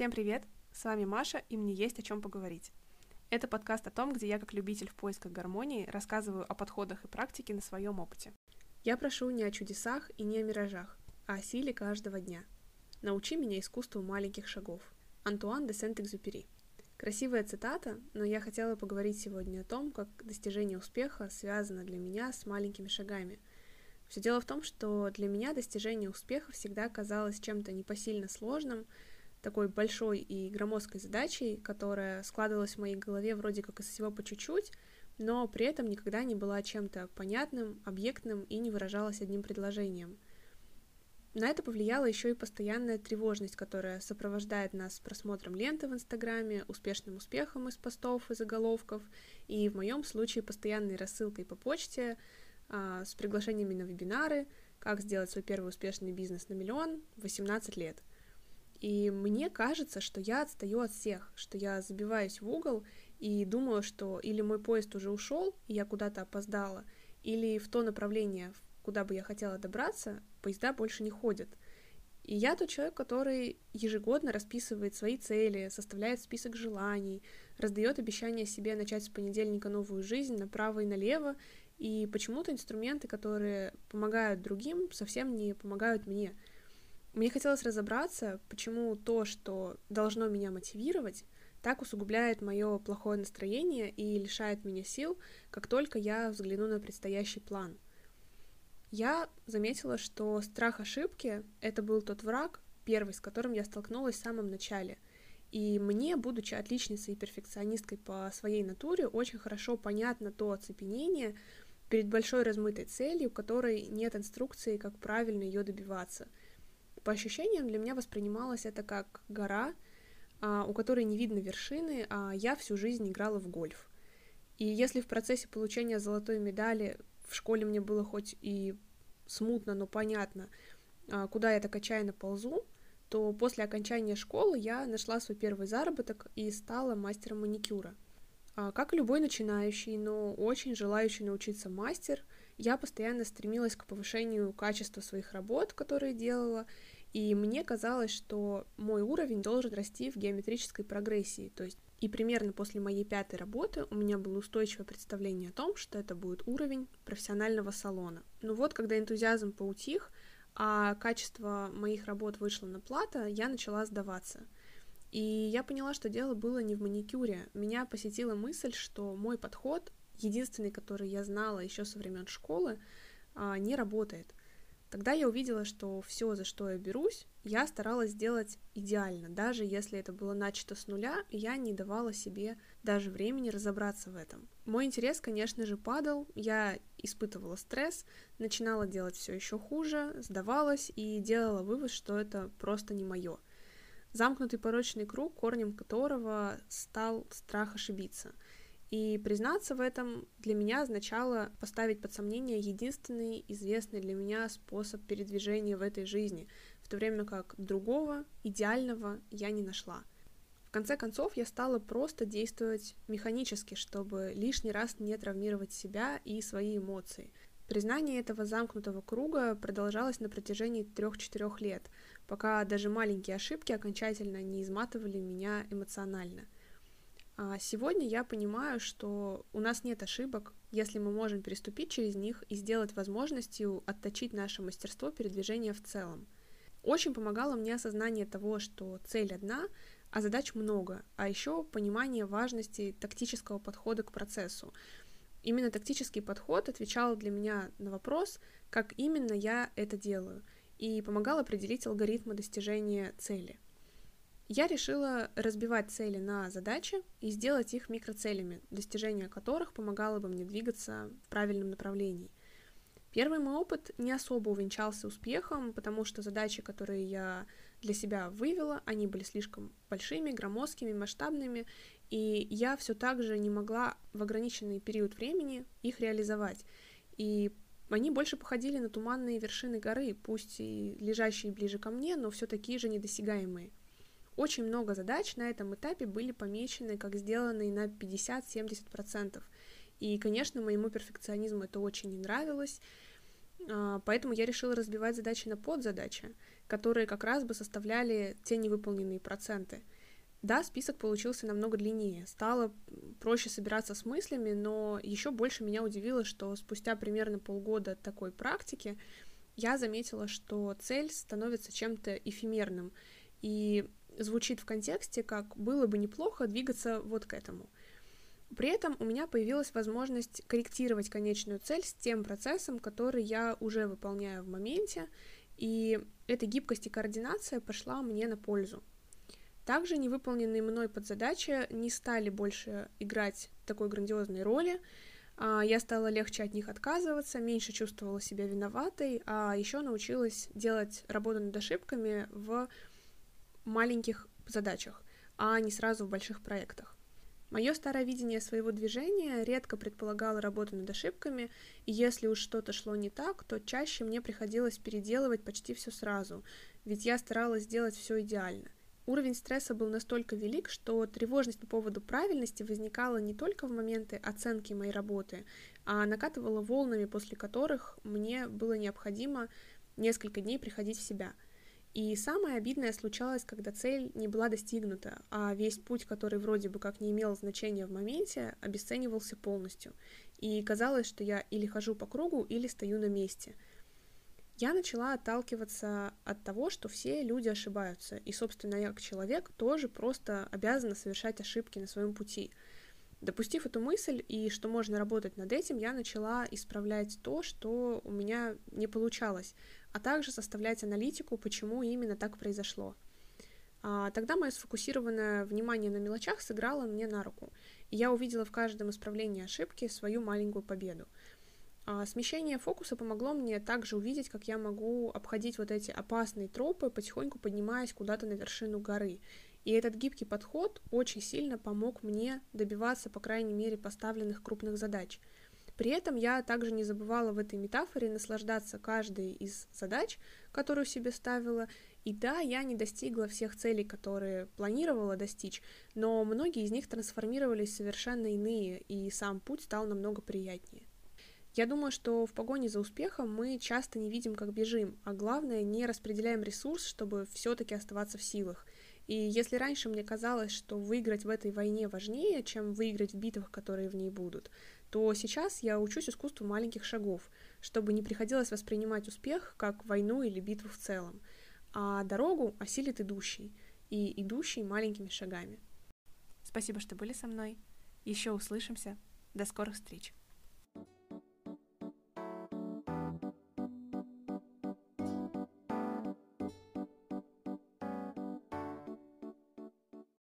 Всем привет! С вами Маша, и мне есть о чем поговорить. Это подкаст о том, где я, как любитель в поисках гармонии, рассказываю о подходах и практике на своем опыте. Я прошу не о чудесах и не о миражах, а о силе каждого дня. Научи меня искусству маленьких шагов. Антуан де Сент-Экзюпери. Красивая цитата, но я хотела поговорить сегодня о том, как достижение успеха связано для меня с маленькими шагами. Все дело в том, что для меня достижение успеха всегда казалось чем-то непосильно сложным, такой большой и громоздкой задачей, которая складывалась в моей голове вроде как из всего по чуть-чуть, но при этом никогда не была чем-то понятным, объектным и не выражалась одним предложением. На это повлияла еще и постоянная тревожность, которая сопровождает нас просмотром ленты в Инстаграме, успешным успехом из постов и заголовков, и в моем случае постоянной рассылкой по почте а, с приглашениями на вебинары, как сделать свой первый успешный бизнес на миллион в 18 лет — и мне кажется, что я отстаю от всех, что я забиваюсь в угол и думаю, что или мой поезд уже ушел, и я куда-то опоздала, или в то направление, куда бы я хотела добраться, поезда больше не ходят. И я тот человек, который ежегодно расписывает свои цели, составляет список желаний, раздает обещания себе начать с понедельника новую жизнь направо и налево, и почему-то инструменты, которые помогают другим, совсем не помогают мне — мне хотелось разобраться, почему то, что должно меня мотивировать, так усугубляет мое плохое настроение и лишает меня сил, как только я взгляну на предстоящий план. Я заметила, что страх ошибки — это был тот враг, первый, с которым я столкнулась в самом начале. И мне, будучи отличницей и перфекционисткой по своей натуре, очень хорошо понятно то оцепенение перед большой размытой целью, у которой нет инструкции, как правильно ее добиваться — по ощущениям для меня воспринималось это как гора, а, у которой не видно вершины, а я всю жизнь играла в гольф. И если в процессе получения золотой медали в школе мне было хоть и смутно, но понятно, а, куда я так отчаянно ползу, то после окончания школы я нашла свой первый заработок и стала мастером маникюра. А, как любой начинающий, но очень желающий научиться мастер, я постоянно стремилась к повышению качества своих работ, которые делала, и мне казалось, что мой уровень должен расти в геометрической прогрессии, то есть и примерно после моей пятой работы у меня было устойчивое представление о том, что это будет уровень профессионального салона. Ну вот, когда энтузиазм поутих, а качество моих работ вышло на плата, я начала сдаваться. И я поняла, что дело было не в маникюре. Меня посетила мысль, что мой подход, единственный, который я знала еще со времен школы, а, не работает. Тогда я увидела, что все, за что я берусь, я старалась сделать идеально, даже если это было начато с нуля, я не давала себе даже времени разобраться в этом. Мой интерес, конечно же, падал, я испытывала стресс, начинала делать все еще хуже, сдавалась и делала вывод, что это просто не мое. Замкнутый порочный круг, корнем которого стал страх ошибиться — и признаться в этом для меня означало поставить под сомнение единственный известный для меня способ передвижения в этой жизни, в то время как другого, идеального я не нашла. В конце концов, я стала просто действовать механически, чтобы лишний раз не травмировать себя и свои эмоции. Признание этого замкнутого круга продолжалось на протяжении трех-четырех лет, пока даже маленькие ошибки окончательно не изматывали меня эмоционально — а сегодня я понимаю, что у нас нет ошибок, если мы можем переступить через них и сделать возможностью отточить наше мастерство передвижения в целом. Очень помогало мне осознание того, что цель одна, а задач много, а еще понимание важности тактического подхода к процессу. Именно тактический подход отвечал для меня на вопрос, как именно я это делаю, и помогал определить алгоритмы достижения цели — я решила разбивать цели на задачи и сделать их микроцелями, достижение которых помогало бы мне двигаться в правильном направлении. Первый мой опыт не особо увенчался успехом, потому что задачи, которые я для себя вывела, они были слишком большими, громоздкими, масштабными, и я все так же не могла в ограниченный период времени их реализовать. И они больше походили на туманные вершины горы, пусть и лежащие ближе ко мне, но все такие же недосягаемые. Очень много задач на этом этапе были помечены как сделанные на 50-70%. И, конечно, моему перфекционизму это очень не нравилось. А, поэтому я решила разбивать задачи на подзадачи, которые как раз бы составляли те невыполненные проценты. Да, список получился намного длиннее. Стало проще собираться с мыслями, но еще больше меня удивило, что спустя примерно полгода такой практики я заметила, что цель становится чем-то эфемерным и звучит в контексте, как было бы неплохо двигаться вот к этому — при этом у меня появилась возможность корректировать конечную цель с тем процессом, который я уже выполняю в моменте, и эта гибкость и координация пошла мне на пользу. Также невыполненные мной подзадачи не стали больше играть такой грандиозной роли, а, я стала легче от них отказываться, меньше чувствовала себя виноватой, а еще научилась делать работу над ошибками в маленьких задачах, а не сразу в больших проектах. Мое старое видение своего движения редко предполагало работу над ошибками, и если уж что-то шло не так, то чаще мне приходилось переделывать почти все сразу, ведь я старалась сделать все идеально. Уровень стресса был настолько велик, что тревожность по поводу правильности возникала не только в моменты оценки моей работы, а накатывала волнами, после которых мне было необходимо несколько дней приходить в себя – и самое обидное случалось, когда цель не была достигнута, а весь путь, который вроде бы как не имел значения в моменте, обесценивался полностью. И казалось, что я или хожу по кругу, или стою на месте. Я начала отталкиваться от того, что все люди ошибаются, и, собственно, я как человек тоже просто обязана совершать ошибки на своем пути. Допустив эту мысль и что можно работать над этим, я начала исправлять то, что у меня не получалось, а также составлять аналитику, почему именно так произошло. А, тогда мое сфокусированное внимание на мелочах сыграло мне на руку, и я увидела в каждом исправлении ошибки свою маленькую победу. А, смещение фокуса помогло мне также увидеть, как я могу обходить вот эти опасные тропы, потихоньку поднимаясь куда-то на вершину горы. И этот гибкий подход очень сильно помог мне добиваться, по крайней мере, поставленных крупных задач — при этом я также не забывала в этой метафоре наслаждаться каждой из задач, которую себе ставила. И да, я не достигла всех целей, которые планировала достичь, но многие из них трансформировались в совершенно иные, и сам путь стал намного приятнее. Я думаю, что в погоне за успехом мы часто не видим, как бежим, а главное, не распределяем ресурс, чтобы все-таки оставаться в силах. И если раньше мне казалось, что выиграть в этой войне важнее, чем выиграть в битвах, которые в ней будут, то сейчас я учусь искусству маленьких шагов, чтобы не приходилось воспринимать успех как войну или битву в целом, а дорогу осилит идущий, и идущий маленькими шагами. Спасибо, что были со мной. Еще услышимся. До скорых встреч.